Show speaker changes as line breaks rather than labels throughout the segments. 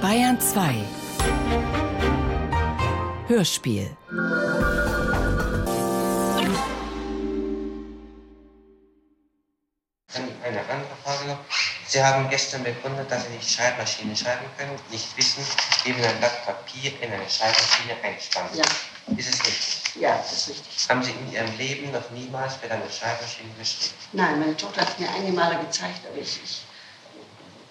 Bayern 2 Hörspiel
Eine andere Frage noch. Sie haben gestern begründet, dass Sie nicht Schreibmaschine schreiben können, nicht wissen, wie man ein Blatt Papier in eine Schreibmaschine einspannt.
Ja.
Ist es richtig?
Ja, das ist richtig.
Haben Sie in Ihrem Leben noch niemals mit einer Schreibmaschine geschrieben?
Nein, meine Tochter hat mir einige Male gezeigt, aber ich, ich,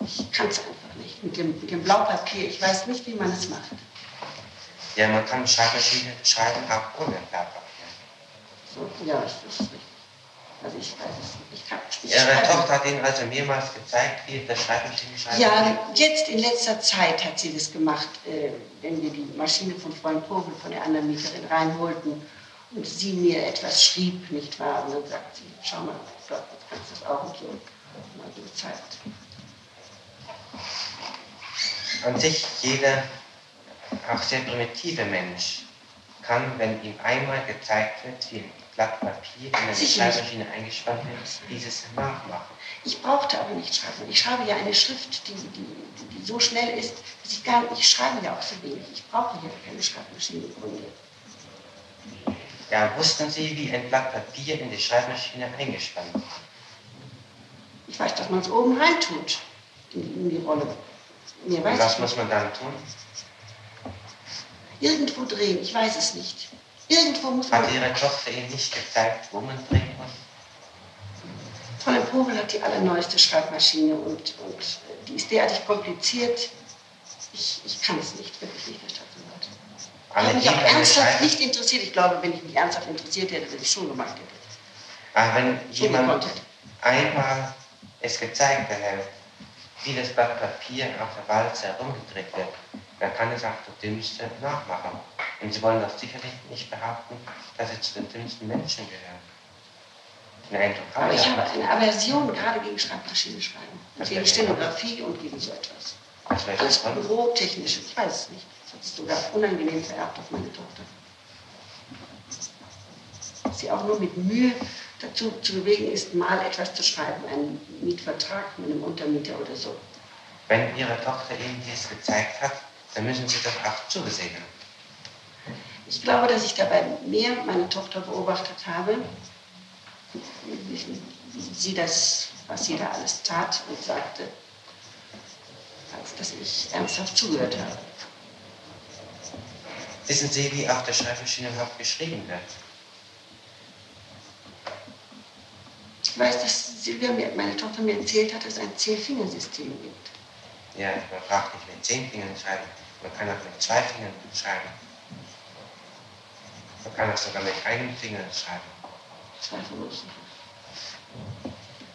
ich kann es einfach nicht. Mit dem, mit dem Blaupapier, ich weiß nicht, wie man es macht.
Ja, man kann Schreibmaschine schreiben auch ohne Blattpapier.
So, ja, das ist richtig. Also ich weiß es nicht. Ich kann es nicht
Ihre
schreiben.
Tochter hat Ihnen also mehrmals gezeigt, wie das Schreibmaschine schreiben
Ja, jetzt in letzter Zeit hat sie das gemacht, äh, wenn wir die Maschine von Freund Vogel von der anderen Mieterin reinholten und sie mir etwas schrieb, nicht wahr? Und dann sagt sie, schau mal, dort kannst du das auch und so. Mal so gezeigt.
An sich jeder, auch sehr primitive Mensch, kann, wenn ihm einmal gezeigt wird, wie ein Blatt Papier in eine. Schreibmaschine eingespannt wird, dieses nachmachen.
Ich brauchte aber nicht schreiben. Ich schreibe ja eine Schrift, die, die, die, so schnell ist, dass ich gar nicht, ich schreibe ja auch so wenig. Ich brauche ja keine Schreibmaschine im Grunde.
Ja, wussten Sie, wie ein Blatt Papier in die Schreibmaschine eingespannt wird?
Ich weiß, dass man es oben reintut, in, in die Rolle. Weiß
Und was
ich
muss man dann tun?
Irgendwo drehen, ich weiß es nicht. Irgendwo muss man.
Hat Ihre Tochter Ihnen nicht gezeigt, wo man drehen muss?
Fräulein Pobel hat die allerneueste Schreibmaschine und, und äh, die ist derartig kompliziert. Ich, ich kann es nicht, wirklich nicht, Herr Staatsanwalt. Ich
Alle
habe mich auch ernsthaft nicht interessiert. Ich glaube, wenn ich mich ernsthaft interessiert hätte, hätte ich schon gemacht hätte.
Aber wenn jemand einmal es gezeigt hätte, wie das Blatt Papier auf der Walze herumgedreht wird, dann kann es auch der Dümmste nachmachen. Und Sie wollen doch sicherlich nicht behaupten, dass Sie zu den dümmsten Menschen gehören. Eindruck
Aber ich habe eine Aversion gerade gegen Schreibmaschine schreiben.
Was
Gegen? Stenografie und gegen so etwas.
Das wäre
Alles
spannend.
bürotechnisch, ich weiß es nicht. Das sich sogar unangenehm vererbt auf meine Tochter. Sie auch nur mit Mühe dazu zu bewegen ist, mal etwas zu schreiben, einen Mietvertrag mit einem Untermieter oder so.
Wenn Ihre Tochter Ihnen dies gezeigt hat, dann müssen Sie doch auch zugesehen haben.
Ich glaube, dass ich dabei mehr meine Tochter beobachtet habe, sie das, was sie da alles tat und sagte, als dass ich ernsthaft zugehört habe.
Wissen Sie, wie auf der Schreibmaschine überhaupt geschrieben wird?
Weiß, dass Silvia, mir, meine Tochter, mir erzählt hat, dass es ein Zehn-Fingersystem gibt.
Ja, man braucht nicht mit zehn Fingern schreiben, man kann auch mit zwei Fingern schreiben. Man kann auch sogar mit einem Finger schreiben.
Zweifellos.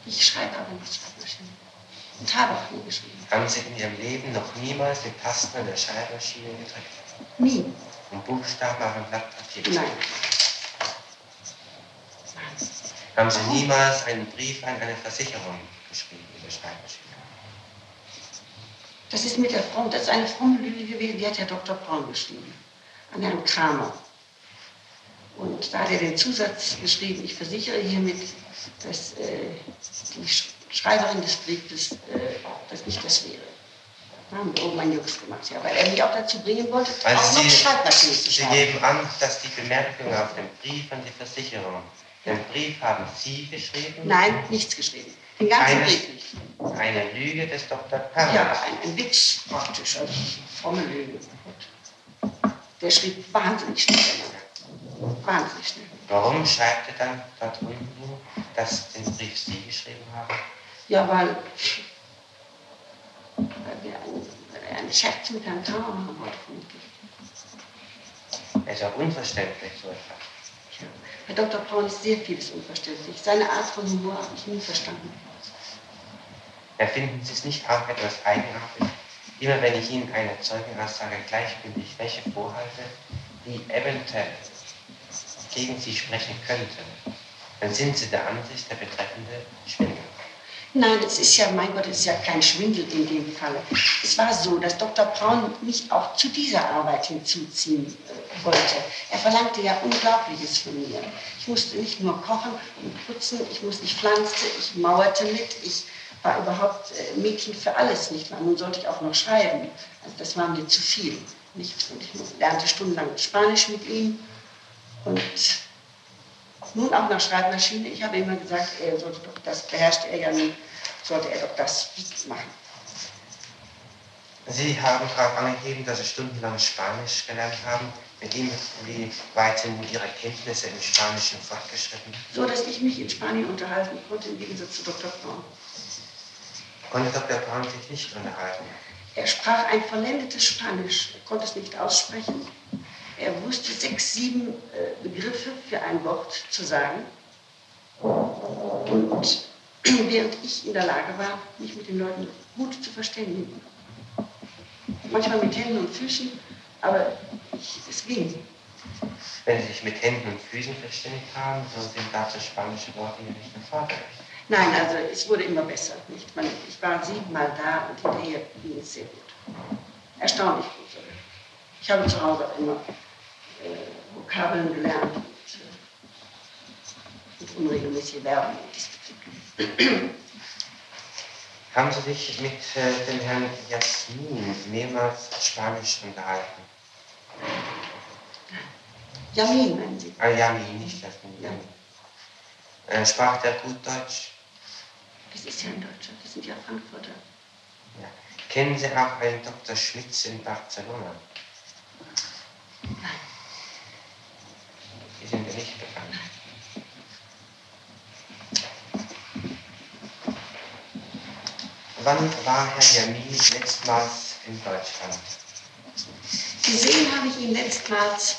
Ich schreibe aber mit Schreibmaschine. Und habe auch nie geschrieben.
Haben Sie in Ihrem Leben noch niemals die Tasten an der Schreibmaschine gedrückt
Nie.
und Buchstaben auf ein Blatt Papier
Nein.
Haben Sie niemals einen Brief an eine Versicherung geschrieben der Schreibmaschine?
Das ist mit der Frau, das ist eine fromme Lüge gewesen, die hat Herr Dr. Braun geschrieben. An Herrn Kramer. Und da hat er den Zusatz geschrieben, ich versichere hiermit, dass äh, die Sch- Schreiberin des Briefes äh, das nicht das wäre. Da haben wir oben einen Jux gemacht, ja, weil er mich auch dazu bringen wollte,
Also
auch noch
Sie-
Schreibmaschine zu
Sie
schreiben.
geben an, dass die Bemerkung auf dem Brief an die Versicherung, den Brief haben Sie geschrieben?
Nein, nichts geschrieben. Den ganzen
Eine-
Brief nicht.
Eine Lüge des Dr. Perl.
Ja, ein, ein Witz praktisch, also fromme Lüge. Der schrieb wahnsinnig schnell. Wahnsinnig schnell.
Warum schreibt er dann dort unten, dass den Brief Sie geschrieben haben?
Ja, weil, weil wir einen, einen Scherz mit Herrn Kramer machen wollte. vermutlich.
Er ist auch unverständlich, so etwas.
Herr Dr. Braun ist sehr vieles unverständlich. Seine Art von Humor habe ich nie verstanden.
Erfinden Sie es nicht auch etwas eigenartig? Immer wenn ich Ihnen eine Zeugenaussage gleichgültig welche vorhalte, die eventuell gegen Sie sprechen könnte, dann sind Sie der Ansicht, der Betreffende schwindelt.
Nein, es ist ja, mein Gott, es ist ja kein Schwindel in dem Falle. Es war so, dass Dr. Braun mich auch zu dieser Arbeit hinzuziehen äh, wollte. Er verlangte ja Unglaubliches von mir. Ich musste nicht nur kochen und putzen, ich, musste, ich pflanzte, ich mauerte mit, ich war überhaupt äh, Mädchen für alles, nicht wahr? Nun sollte ich auch noch schreiben. Also das war mir zu viel, nicht? Und ich lernte stundenlang Spanisch mit ihm und nun auch nach Schreibmaschine. Ich habe immer gesagt, er sollte doch, das beherrschte er ja nie, sollte er doch das machen.
Sie haben darauf angegeben, dass Sie stundenlang Spanisch gelernt haben. Mit ihm, wie weit sind Ihre Kenntnisse im Spanischen fortgeschritten?
So, dass ich mich in Spanien unterhalten konnte, im Gegensatz zu Dr. Braun.
Konnte Dr. Braun sich nicht unterhalten?
Er sprach ein vollendetes Spanisch, er konnte es nicht aussprechen. Er wusste sechs, sieben äh, Begriffe für ein Wort zu sagen. Und während ich in der Lage war, mich mit den Leuten gut zu verständigen. Manchmal mit Händen und Füßen, aber ich, es ging.
Wenn Sie sich mit Händen und Füßen verständigt haben, so sind dazu spanische Worte hier nicht erforderlich.
Nein, also es wurde immer besser. Nicht? Man, ich war siebenmal da und hinterher ging es sehr gut. Erstaunlich gut sogar. Ich habe zu Hause auch immer äh, Vokabeln gelernt und, äh, und unregelmäßige Verben diesbezüglich.
Haben Sie sich mit äh, dem Herrn Jasmin mehrmals Spanisch unterhalten?
Jamin, meinen Sie?
Ah, Jamin, nicht Jasmin.
Ja.
Jamin. Äh, sprach der gut Deutsch?
Das ist ja ein Deutscher, das sind ja Frankfurter.
Ja. Kennen Sie auch einen Dr. Schmitz in Barcelona?
Nein,
Die sind mir nicht bekannt. Wann war Herr Jamin letztmals in Deutschland?
gesehen habe ich ihn letztmals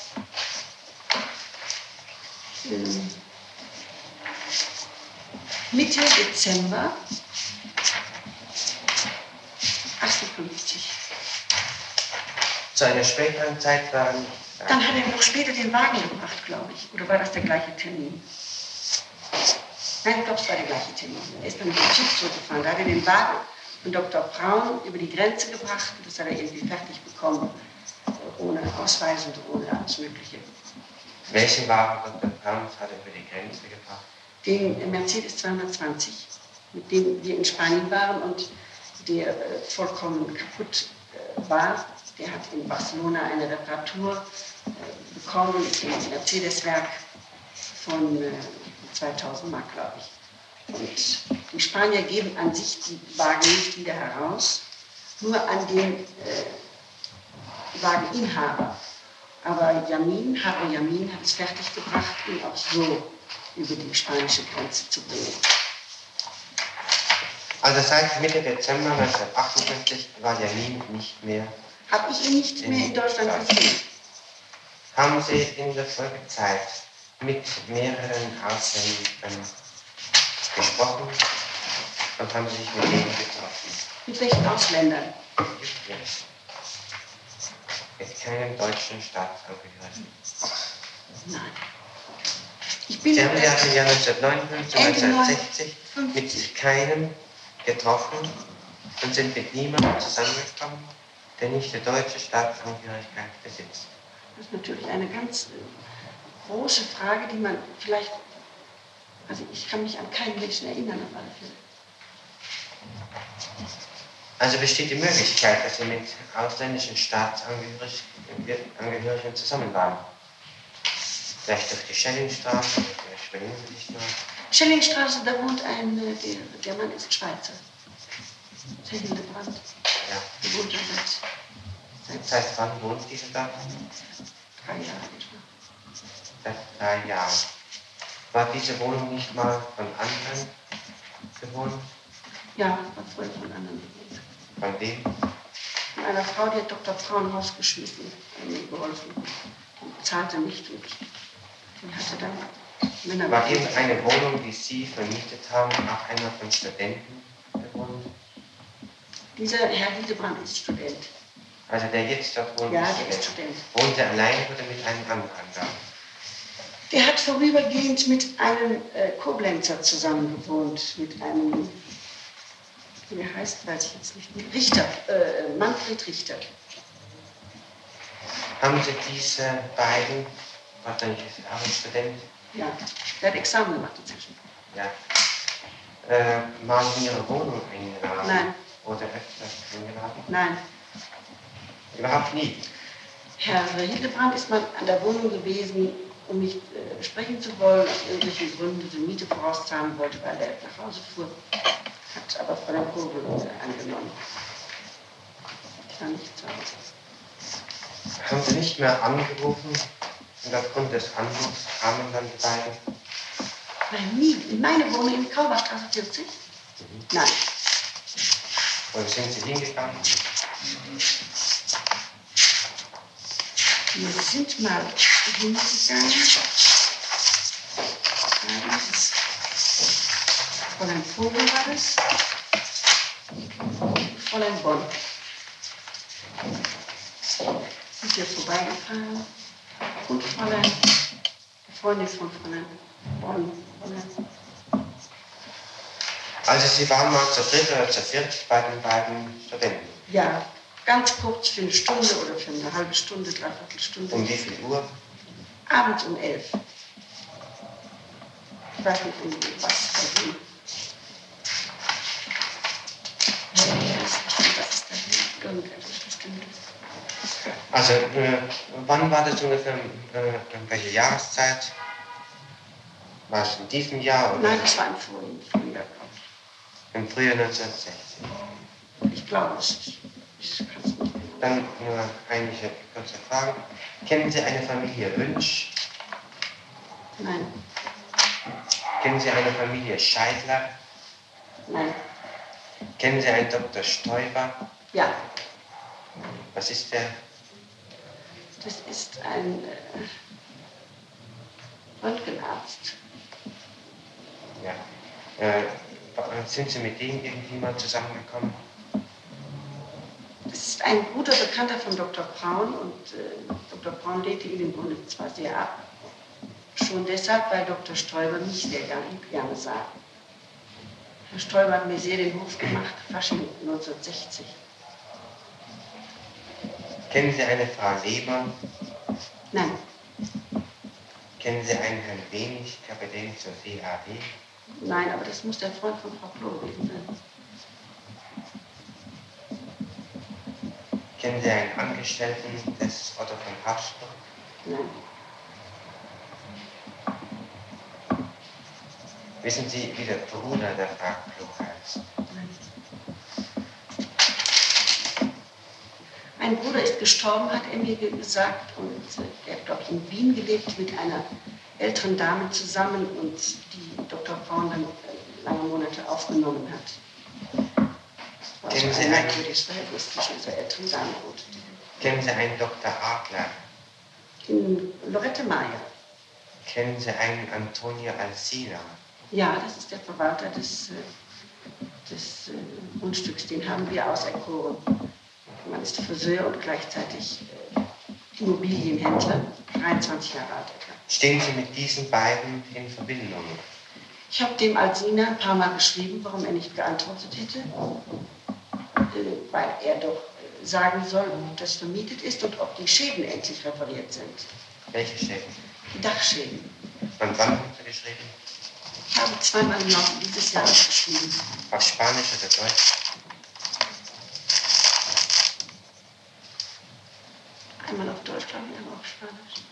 ähm, Mitte Dezember 58.
Zu einer späteren Zeit waren
Dann hat er noch später den Wagen gebracht, glaube ich. Oder war das der gleiche Termin? Nein, ich glaube, es war der gleiche Termin. Er ist dann mit dem Zug zurückgefahren. Da hat er den Wagen von Dr. Braun über die Grenze gebracht. Und das hat er irgendwie fertig bekommen. Ohne Ausweis und ohne alles Mögliche.
welche Ware Dr. Braun hat er über die Grenze gebracht?
Den Mercedes 220, mit dem wir in Spanien waren und der äh, vollkommen kaputt äh, war. Der hat in Barcelona eine Reparatur äh, bekommen im Mercedes-Werk von äh, 2000 Mark, glaube ich. Und die Spanier geben an sich die Wagen nicht wieder heraus, nur an den äh, Wageninhaber. Aber Yamin, Harry Yamin hat es fertiggebracht, ihn auch so über die spanische Grenze zu bringen.
Also seit Mitte Dezember 1958 war Jamin nicht mehr.
Habe ich ihn nicht mehr in Deutschland gesehen?
Haben Sie in der Folgezeit mit mehreren Ausländern gesprochen und haben sich mit denen getroffen?
Mit welchen Ausländern?
Mit keinem deutschen Staatsangehörigen.
Nein. Ich bin
Sie haben ja im Jahr 1959
Ende
1960
50.
mit keinem getroffen und sind mit niemandem zusammengekommen, der nicht die deutsche Staatsangehörigkeit besitzt.
Das ist natürlich eine ganz äh, große Frage, die man vielleicht. Also ich kann mich an keinen Menschen erinnern auf alle Fälle.
Also besteht die Möglichkeit, dass Sie mit ausländischen Staatsangehörigen zusammen waren. Vielleicht durch die Schellingstraße, sich noch.
Schellingstraße, da wohnt ein, äh, der, der Mann ist Schweizer. Der Hildebrand.
Ja.
Der wohnt da seit, seit
Seit wann wohnt dieser da?
drei Jahren etwa.
Seit drei Jahren. War diese Wohnung nicht mal von anderen bewohnt?
Ja, war vorher von anderen bewohnt.
Von wem?
Von einer Frau, die hat Dr. Braun rausgeschmissen, mir geholfen. Die zahlte nicht und die hatte dann Männer.
War irgendeine Wohnung, die Sie vermietet haben, auch einer von Studenten bewohnt?
Dieser Herr Hildebrand ist Student.
Also der jetzt dort wohnt,
Ja, der ist
Student.
Student.
Wohnt er allein oder mit einem anderen da?
Der hat vorübergehend mit einem äh, Koblenzer zusammen gewohnt, mit einem, wie er heißt, weiß ich jetzt nicht mehr, Richter, äh, Manfred Richter.
Haben Sie diese beiden, er auch ein Student,
Ja, der hat Examen gemacht inzwischen.
ja, äh, mal in Ihre Wohnung eingeladen?
Nein.
Oder öfters eingeladen?
Nein.
Überhaupt nie.
Herr Hildebrand ist mal an der Wohnung gewesen, um mich äh, sprechen zu wollen, aus irgendwelchen Gründen die Miete vorauszahlen wollte, weil er nach Hause fuhr. Hat aber Fräulein Kobel angenommen. Ich war nicht zu Hause.
Haben Sie nicht mehr angerufen und aufgrund des Anrufs kamen dann die beiden?
Nein, nie. In meine Wohnung in Kauberstraße 40? Nein.
Wo sind Sie hingegangen?
Wir sind mal hingegangen. Ist Fräulein Vogel war das. Fräulein Bonn. Sind wir vorbeigefahren. Und Fräulein, die Freundin von Fräulein Bonn.
Also Sie waren mal zu dritt oder zu viert bei den beiden Studenten.
Ja, ganz kurz für eine Stunde oder für eine halbe Stunde, dreiviertel Stunde.
Um wie viel Uhr?
Abends um elf. Ich weiß nicht, um was bei wem.
Also, äh, wann war das ungefähr? Äh, welche Jahreszeit? War es in diesem Jahr oder
Nein, das war im Frühjahr, Frühjahr glaube
im Frühjahr 1960?
ich. Ich glaube es.
Dann nur einige kurze Fragen. Kennen Sie eine Familie Wünsch?
Nein,
Kennen Sie eine Familie Scheidler?
nein.
Kennen Sie einen Dr. Stoiber?
Ja,
Was ist der?
das ist ein äh, Röntgenarzt.
Ja. Äh, sind Sie mit dem irgendwie mal zusammengekommen?
Das ist ein guter Bekannter von Dr. Braun und äh, Dr. Braun lehnte ihn im Grunde zwar sehr ab. Schon deshalb, weil Dr. Stoiber mich sehr gerne, gerne sah. Herr Stoiber hat mir sehr den Hof gemacht, Fasching 1960.
Kennen Sie eine Frau Leber?
Nein,
Kennen Sie einen Herrn Wenig, Kapitän zur CAD?
nein, aber das muss der Freund von Frau Klo gewesen sein.
Kennen Sie einen Angestellten des Otto von Habsburg?
Nein,
Wissen Sie, wie der Bruder der Frau Klo heißt?
nein. Ein Bruder ist gestorben, hat er mir ge- gesagt, und äh, er hat, glaube ich, in Wien gelebt mit einer älteren Dame zusammen und die Dr. Braun dann äh, lange Monate aufgenommen hat. Das war
Kennen
so
Sie
ein
einen-
merkwürdiges Verhältnis zwischen dieser älteren Dame und
Kennen Sie einen Dr. Adler?
in Lorette Meyer.
Kennen Sie einen Antonio Alsina?
Ja, das ist der Verwalter des, äh, des äh, Grundstücks, den haben wir auserkoren. Man ist Friseur und gleichzeitig äh, Immobilienhändler, 23 Jahre alt etwa.
Stehen Sie mit diesen beiden in Verbindung?
Ich habe dem Alsina ein paar Mal geschrieben, warum er nicht geantwortet hätte, weil er doch sagen soll, ob das vermietet ist und ob die Schäden endlich repariert sind.
Welche Schäden?
Die Dachschäden.
Und wann haben Sie geschrieben?
Ich habe zweimal im Laufe dieses Jahres geschrieben.
Auf Spanisch oder Deutsch?
Einmal auf Deutsch, glaube ich, einmal auf Spanisch.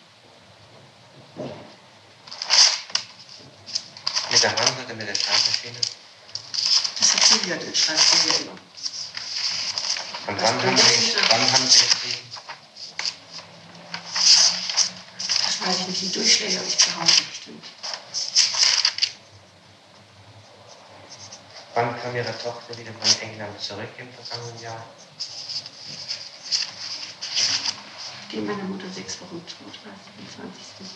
Mit der Hand oder mit der Schreibmaschine?
Das hat Silvia, den schreibt immer.
Und wann haben, Sie, wann haben Sie geschrieben?
Das weiß ich nicht, die Durchschläge habe ich zu Hause bestimmt.
Wann kam Ihre Tochter wieder von England zurück im vergangenen Jahr?
Nachdem meine Mutter sechs Wochen tot war, 27.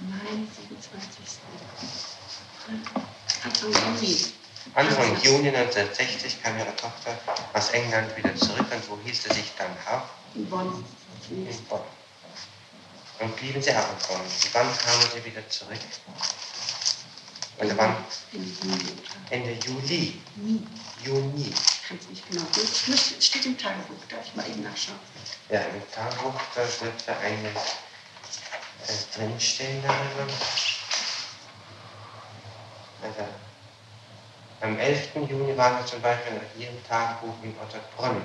Mai, 27. Anfang Juni.
Anfang Juni 1960 kam Ihre Tochter aus England wieder zurück und wo hielt sie sich dann auf?
In Bonn.
In Bonn. Und blieben Sie auch in Bonn. Und wann kamen Sie wieder zurück? Oder wann? Ende Juli.
Nie.
Juni.
Ich kann es nicht genau. Es steht im Tagebuch, darf ich mal eben nachschauen.
Ja, im Tagebuch, da dürfte eines äh, drinstehen darüber. Also, Am 11. Juni waren wir zum Beispiel nach Ihrem Tagebuch in Otterbrunn.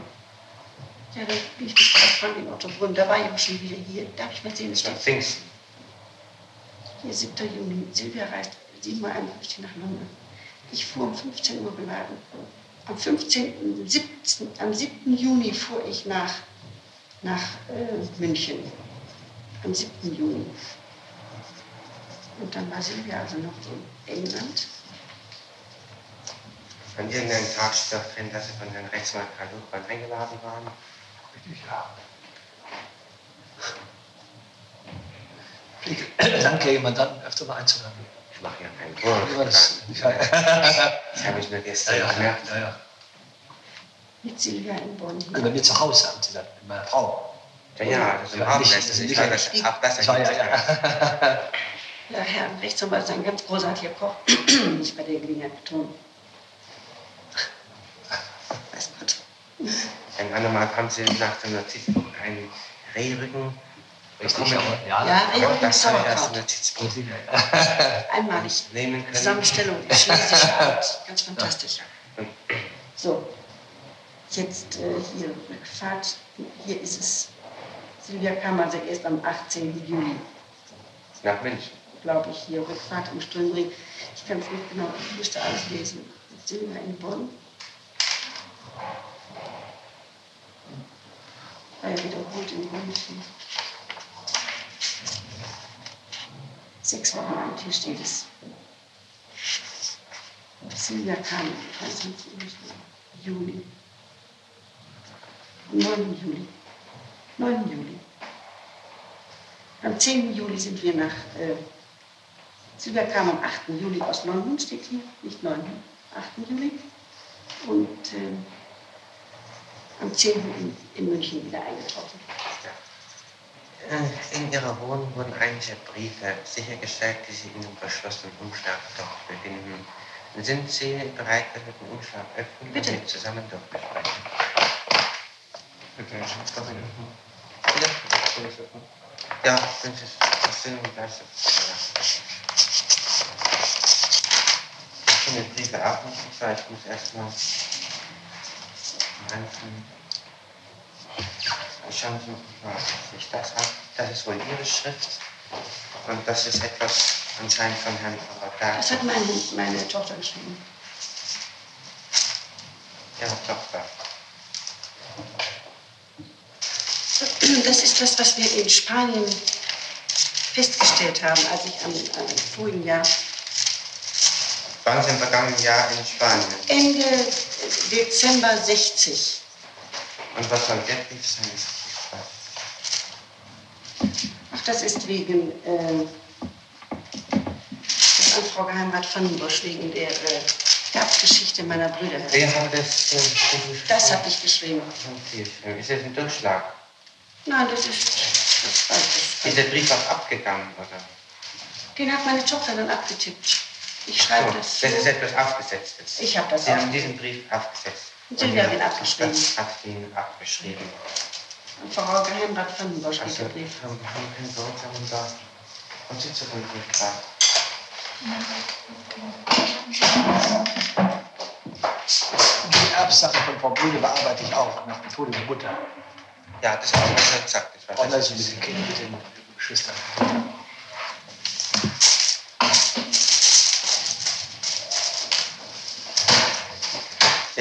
Ja, da bin ich Frank in Ottobrunn. Da war ich auch schon wieder hier. Darf ich mal sehen,
Nach
steht
Pfingsten.
hier 7. Juni. Silvia reist 7.51 nach London. Ich fuhr um 15 Uhr geladen. Am 15., 17., am 7. Juni fuhr ich nach, nach äh, München. Am 7. Juni. Und dann war Silvia also noch in England.
An irgendeinem Tag steht auch drin, dass Sie von Herrn Rechtsanwalt Karl Luchmann eingeladen waren.
Ja. Ich danke jemand dann öfter mal einzuladen.
Ich mache ja keinen
Ja,
Wurf.
das, ja, ja,
Das habe ich nur
ja,
gestern
ja,
gemerkt.
ja, ja.
Mit Silvia in Bonn.
Und bei mir zu Hause haben sie dann mit meiner Frau.
Ja, ja, das ist
Ja.
Das
nicht-
ist war das
nicht-
auch besser.
Ich war ja,
gibt's
ja.
Ja, Herr Rechtsanwalt ist ein ganz großartiger Koch. Nicht bei der Gelegenheit betonen. Weiß Gott.
Ein andermal haben Sie nach dem Notizbuch einen Rehrücken
Richtig, aber, ja.
Ja, mit
das als
Sauerkraut.
Notizbuch
Einmalig.
nehmen können.
Zusammenstellung in schlesischer Art. Ganz fantastisch. So, jetzt äh, hier Rückfahrt. Hier ist es. Silvia kam also erst am 18. Juli,
Nach München.
glaube ich, hier Rückfahrt am Strömring. Ich kann es nicht genau, ich müsste alles lesen. Silvia in Bonn. War ja wiederholt in München. Sechs Wochen alt, hier steht es. Silvia kam am 23. Juli. Am 9. Juli. 9. Juli. Am 10. Juli sind wir nach. Äh, Silvia kam am 8. Juli aus London, steht hier, nicht 9. 8. Juli. Und äh, am 10. In, in München wieder eingetroffen.
Äh, In Ihrer Wohnung wurden einige Briefe sichergestellt, die Sie in einem verschlossenen Umschlag dort befinden. Sind Sie bereit, dass wir den Umschlag öffnen
Bitte.
und zusammen durchbesprechen?
Bitte.
Ja, wenn Sie das sind und gleich Ich finde die Briefe auch nicht so, ich muss erstmal einzeln. Ich schaue mal, was ich das habe. Das ist wohl Ihre Schrift. Und das ist etwas anscheinend von Herrn Avatar.
Das hat meine, meine Tochter geschrieben.
Ihre Tochter.
Das ist das, was wir in Spanien festgestellt haben, als ich am, am vorigen Jahr,
Waren Sie im vergangenen Jahr in Spanien?
Ende Dezember 60,
Und was soll der Brief sein?
ach, das ist wegen, äh, das an Frau Geheimrat Vandenbosch, wegen der äh, Erbgeschichte meiner Brüder.
Wer hat das? Äh,
Das habe ich geschrieben.
geschrieben. Ist das ein Durchschlag?
Nein, das ist, das
Ist der Brief auch abgegangen, oder?
Den hat meine Tochter dann abgetippt. Ich schreibe
So,
das.
das ist etwas Aufgesetztes.
Ich habe das
Sie haben diesen Brief aufgesetzt.
Und Silvia hat ihn abgeschrieben.
Hat ihn abgeschrieben.
An Frau Geheimrat Vandenbosch
Also,
steht der Brief.
haben, haben keinen Beurteilung da. Und Sie zu dem Brief da.
Die Erbsache von Frau Brüne bearbeite ich auch nach dem Tode der Mutter.
Ja, das hat man schon gesagt. Das war
Auch also mit den Kindern, mit den Geschwistern.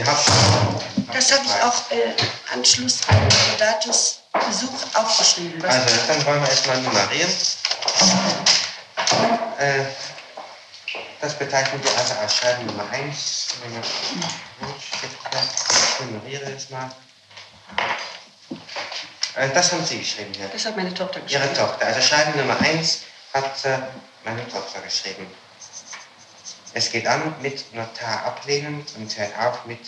Schon.
Das habe ich auch äh, Anschluss an Rodatus Besuch aufgeschrieben. Was
Also, dann wollen wir erstmal nummerieren. Äh, das bezeichnen wir also als Schreiben Nummer 1. Ich nummeriere jetzt mal. Äh, das haben Sie geschrieben, ja.
das hat meine Tochter geschrieben.
Ihre Tochter. Also Schreiben Nummer 1 hat äh, meine Tochter geschrieben. Es geht an mit Notar ablehnen und hört auf mit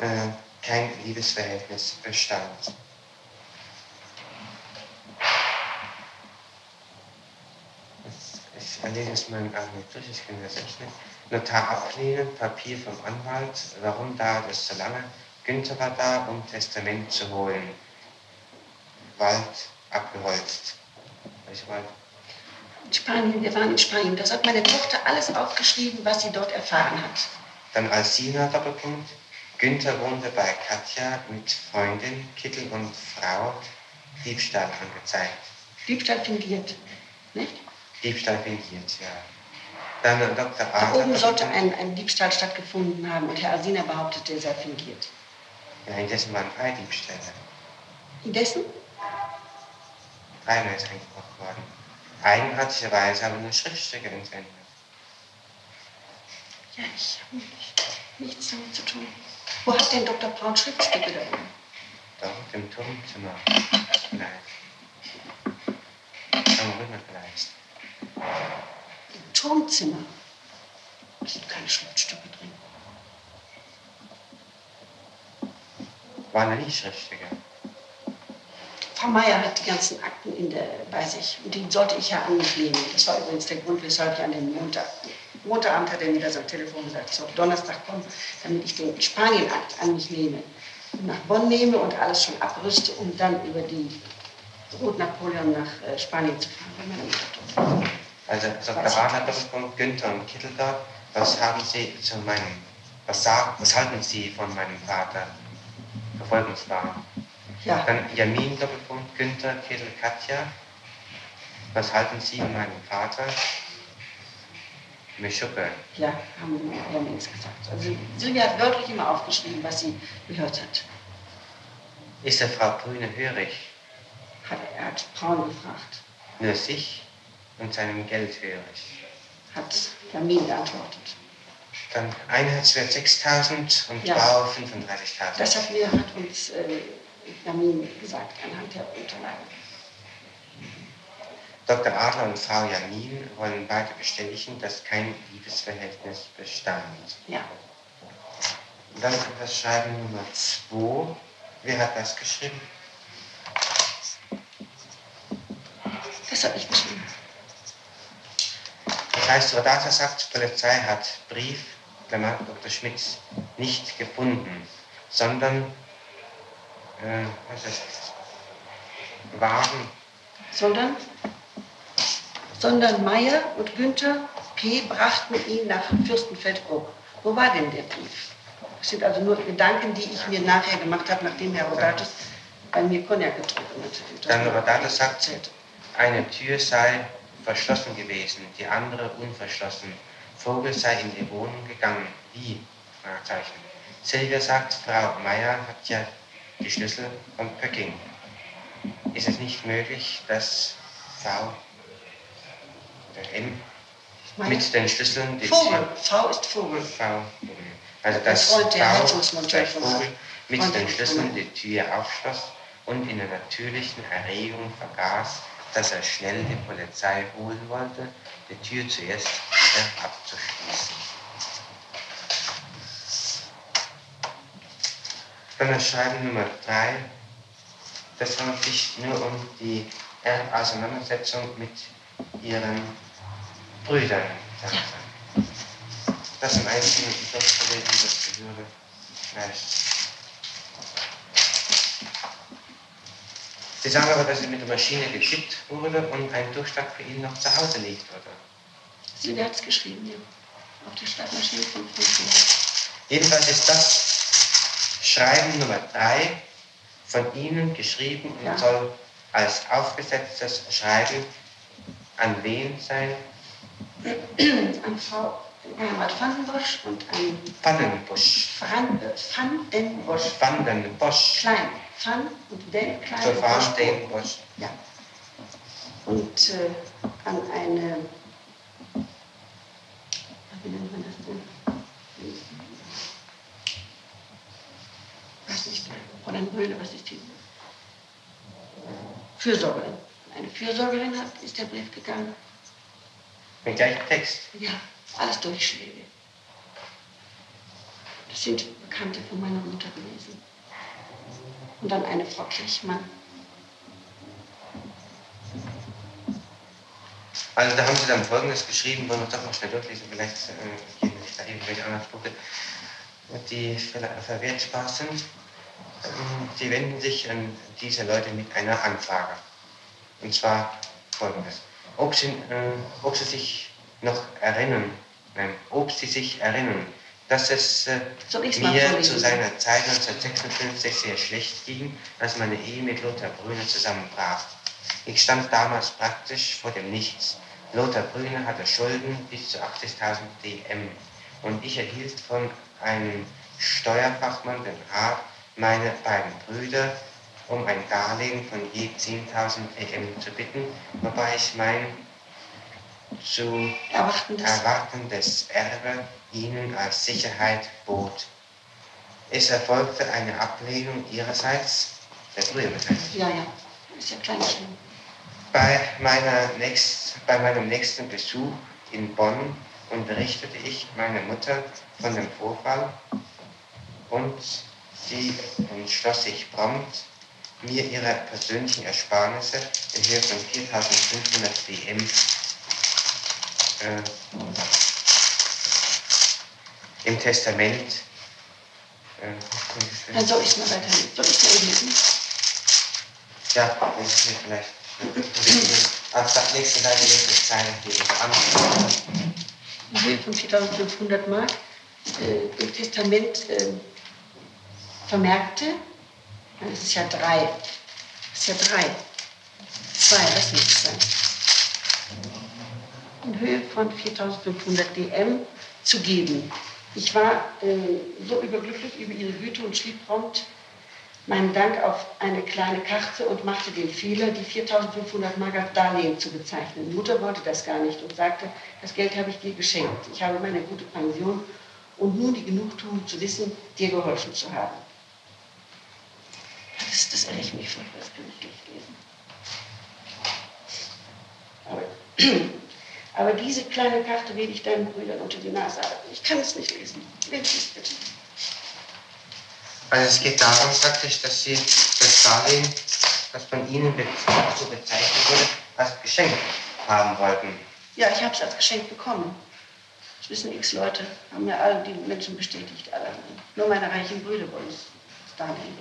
äh, kein Liebesverhältnis bestand. Ich erlese es mal nicht durch, ich kenne das echt nicht. Notar ablehnen, Papier vom Anwalt. Warum dauert es so lange? Günther war da, um Testament zu holen. Wald abgeholzt. Welcher Wald?
In Spanien, wir waren in Spanien. Das hat meine Tochter alles aufgeschrieben, was sie dort erfahren hat.
Dann Alsina Doppelpunkt. Günther wohnte bei Katja mit Freundin, Kittel und Frau. Diebstahl angezeigt.
Diebstahl fingiert. Nicht?
Diebstahl fingiert, ja. Dann Dr.
Da oben sollte ein, ein Diebstahl stattgefunden haben und Herr Alsina behauptete, er sei fingiert.
Ja, indessen waren drei Diebstähle.
Indessen?
Einer ist eingebrochen worden. Eigenartigerweise haben nur Schriftstücke entwendet.
Ja, ich habe nicht, nichts damit zu tun. Wo hat denn Dr. Braun Schriftstücke da oben?
Dort im Turmzimmer. Vielleicht. Am Rücken vielleicht.
Im Turmzimmer. Da sind keine Schriftstücke drin.
Waren da nie Schriftstücke?
Frau Meier hat die ganzen Akten der, bei sich und die sollte ich ja an mich nehmen. Das war übrigens der Grund, weshalb ich an dem Montag, Montagabend hat er mir das am Telefon gesagt, so Donnerstag kommen, damit ich den Spanienakt an mich nehme nach Bonn nehme und alles schon abrüste, um dann über die Route Napoleon nach äh, Spanien zu fahren.
Also Dr. Adler, Doppelpunkt, Günther und Kittel dort. Was haben Sie zu meinem, was, sagen, was halten Sie von meinem Vater? Verfolgungswahn.
Ja,
Dann Jamin, Doppelpunkt, Günther, Kittel, Katja. Was halten Sie von meinem Vater? Mischuppe.
ja, haben wir nichts gesagt. Also Silvia hat wörtlich immer aufgeschrieben, was sie gehört hat.
Ist der Frau Brüne hörig?
hat er hat Braun gefragt,
Nur sich und seinem Geld hörig.
hat Jamin geantwortet.
Dann Einheitswert 6.000 und
Ja.
Bau 35.000.
Das hat, mir, hat uns äh, Jamin gesagt anhand der Unterlagen.
Dr. Adler und Frau Jamin wollen beide bestätigen, dass kein Liebesverhältnis bestand.
Ja,
Dann das Schreiben Nummer 2. Wer hat das geschrieben?
das habe ich geschrieben.
Das heißt, Rodata sagt, Polizei hat Brief, Klammer, Dr. Schmitz, nicht gefunden, sondern, äh, was ist das? Waren,
Sondern, sondern Meier und Günther P. brachten ihn nach Fürstenfeldbruck. Wo war denn der Brief? Das sind also nur Gedanken, die ich mir nachher gemacht habe, nachdem Herr Rodatus bei mir Cognac getrunken hat.
Dann Rodatus sagt, eine Tür sei verschlossen gewesen, die andere unverschlossen. Vogel sei in die Wohnung gegangen. Wie? Fragezeichen. Silvia sagt, Frau Meier hat ja die Schlüssel von Pöcking. Ist es nicht möglich, dass Frau oder M
Meier?
mit den Schlüsseln die
Vogel.
Tür-
V ist Vogel.
Also
der
Frau
Heizungsmonteur
gleich
von
Vogel mit den Schlüsseln die Tür aufschloss und in der natürlichen Erregung vergaß, dass er schnell die Polizei holen wollte, die Tür zuerst wieder abzuschließen. Dann das Schreiben Nummer 3. Das handelt sich nur um die Auseinandersetzung mit ihren Brüdern. er. Das im Einzelnen durchzulesen, das gehöre vielleicht. Sie sagen aber, dass es mit der Maschine geschickt wurde und ein Durchschlag für ihn noch zu Hause liegt, oder?
Silvia hat es geschrieben, ja. Auf der Schreibmaschine von Frank
Jedenfalls ist das Schreiben Nummer 3 von Ihnen geschrieben und
Ja.
soll als aufgesetztes Schreiben an wen sein?
An Frau Gerhard Vandenbosch und an
Pfannenbusch.
Van, äh, Vandenbosch.
Vandenbosch.
Klein. Van und Den.
Vandenbosch.
Ja. Und äh, an eine, wie nennt man das denn? Weiß nicht, Fräulein Röhle, was ist die? Fürsorgerin. Eine Fürsorgerin hat, ist der Brief gegangen.
Mit gleichem Text.
Ja, alles Durchschläge. Das sind Bekannte von meiner Mutter gewesen. Und dann eine Frau Kirchmann.
Also da haben Sie dann Folgendes geschrieben, wollen wir doch noch schnell durchlesen, vielleicht äh, geben sich da irgendwelche anderen Punkte, die ver- verwertbar sind. Sie wenden sich an diese Leute mit einer Anfrage. Und zwar folgendes. Ob Sie, äh, ob Sie sich noch erinnern, nein, ob Sie sich erinnern, dass es äh, mir zu seiner Zeit 1956 sehr schlecht ging, als meine Ehe mit Lothar Brüner zusammenbrach. Ich stand damals praktisch vor dem Nichts. Lothar Brüner hatte Schulden bis zu 80.000 DM und ich erhielt von einem Steuerfachmann den Rat, meine beiden Brüder um ein Darlehen von je 10.000 DM zu bitten, wobei ich mein zu
Erwartendes.
Erbe ihnen als Sicherheit bot. Es erfolgte eine Ablehnung ihrerseits, der Brüder wahrscheinlich.
Ja, ja. Ist ja klein schlimm.
Bei, meiner nächst, bei meinem nächsten Besuch in Bonn unterrichtete ich meine Mutter von dem Vorfall und sie entschloss sich prompt, mir ihre persönlichen Ersparnisse in Höhe von 4.500 DM äh, im Testament äh,
Dann soll ich es mal weiterlesen. Soll ich es mal lesen?
ja, wenn es mir vielleicht auf der nächsten Seite Zeile geben an.
Die Höhe von 4.500 Mark äh, im Testament äh, vermerkte. Es ist ja drei. Es ist ja drei. Zwei, das muss es sein. In Höhe von 4.500 DM zu geben. Ich war äh, so überglücklich über ihre Güte und schrieb prompt meinen Dank auf eine kleine Karte und machte den Fehler, die 4.500 Mark als Darlehen zu bezeichnen. Mutter wollte das gar nicht und sagte, das Geld habe ich dir geschenkt. Ich habe meine gute Pension und nun die Genugtuung zu wissen, dir geholfen zu haben. Das, das ärgert mich furchtbar, das kann ich nicht lesen. Aber, aber diese kleine Karte will ich deinen Brüdern unter die Nase halten. Ich kann es nicht lesen. Lesen Sie es bitte.
Also es geht darum praktisch, dass Sie das Darlehen, das von Ihnen so bezeichnet wurde, als Geschenk haben wollten.
Ja, ich habe es als Geschenk bekommen. Das wissen x Leute, haben mir alle die Menschen bestätigt. Alle. Nur meine reichen Brüder wollen es das Darlehen.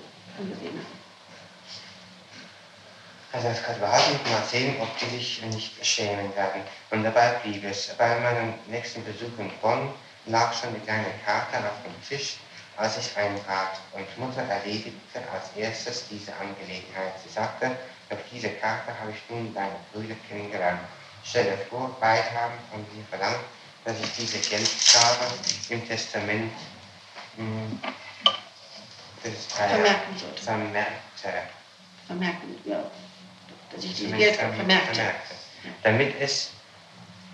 Also das kann warten, mal sehen, ob die sich nicht schämen werden. Und dabei blieb es. Bei meinem nächsten Besuch in Bonn lag schon die kleine Karte auf dem Tisch, als ich eintrat. Und Mutter erledigte als erstes diese Angelegenheit. Sie sagte, durch diese Karte habe ich nun deine Brüder kennengelernt. Stell dir vor, beide haben von mir verlangt, dass ich diese Geldgabe im Testament mh, äh,
Vermerken sollte.
vermerkte.
Vermerken, ja. Dass ich die Geld
vermerkt-
vermerkte.
vermerkte. Damit es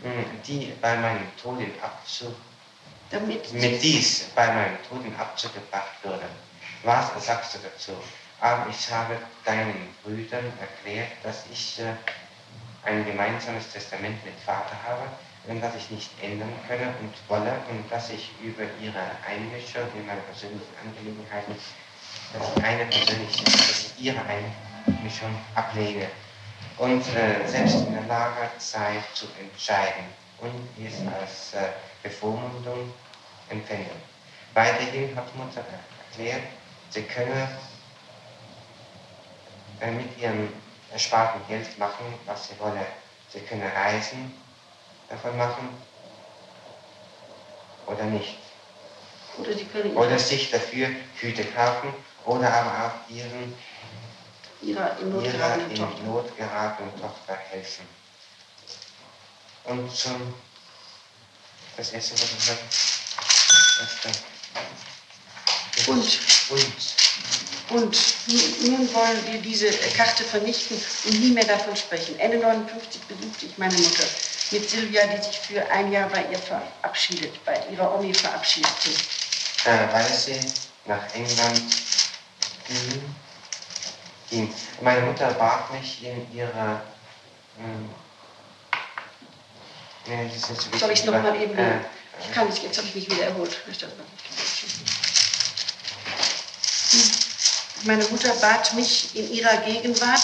mh, die bei meinem Tod in Abzug,
Damit
mit dies bei meinem Tod in Abzug gebracht würde. Was sagst du dazu? Aber ich habe deinen Brüdern erklärt, dass ich äh, ein gemeinsames Testament mit Vater habe und das ich nicht ändern könne und wolle und dass ich über ihre Einmischung in meine persönlichen Angelegenheiten, dass ich eine persönliche, dass ich ihre Einmischung ablehne und äh, selbst in der Lage sei zu entscheiden und es als äh, Bevormundung empfinde. Weiterhin hat Mutter erklärt, sie könne äh, mit ihrem ersparten Geld machen, was sie wolle. Sie könne Reisen davon machen oder nicht.
Oder
sich dafür Hüte kaufen oder aber auch ihren,
Ihrer in Not
ihrer
geratenen
in
Tochter.
Not geratenen Tochter helfen. Und zum, das erste, was ich sage, da.
Und
Und.
Und nu- nun wollen wir diese Karte vernichten und nie mehr davon sprechen. Ende 59 besuchte ich meine Mutter mit Silvia, die sich für ein Jahr bei ihr verabschiedet, bei ihrer Omi verabschiedete.
Weil sie nach England ging. ging. Meine Mutter bat mich in ihrer. Ähm, nee, das ist nicht so wichtig,
Soll ich es nochmal eben?
Äh,
ich kann es, jetzt habe ich mich wieder erholt. Meine Mutter bat mich in ihrer Gegenwart,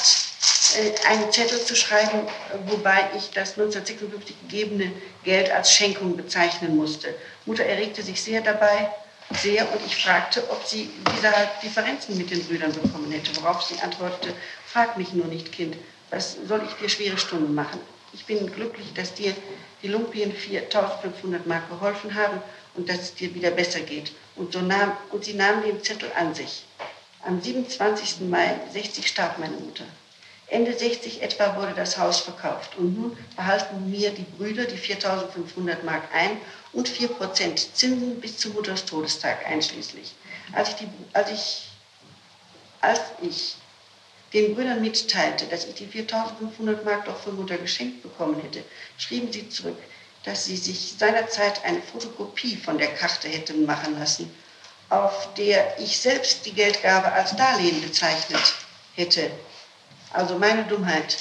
äh, einen Zettel zu schreiben, wobei ich das 1956 gegebene Geld als Schenkung bezeichnen musste. Mutter erregte sich sehr dabei, sehr, und ich fragte, ob sie deshalb Differenzen mit den Brüdern bekommen hätte, worauf sie antwortete, frag mich nur nicht, Kind, was soll ich dir schwere Stunden machen? Ich bin glücklich, dass dir die Lumpien 4.500 Mark geholfen haben und dass es dir wieder besser geht. Und, so nahm, und sie nahm den Zettel an sich. Am 27. Mai 60 starb meine Mutter. Ende 60 etwa wurde das Haus verkauft und nun behalten mir die Brüder die 4.500 Mark ein und 4% Zinsen bis zu Mutters Todestag einschließlich. Als ich, die, als ich, als ich den Brüdern mitteilte, dass ich die 4.500 Mark doch von Mutter geschenkt bekommen hätte, schrieben sie zurück, dass sie sich seinerzeit eine Fotokopie von der Karte hätten machen lassen, auf der ich selbst die Geldgabe als Darlehen bezeichnet hätte. Also meine Dummheit.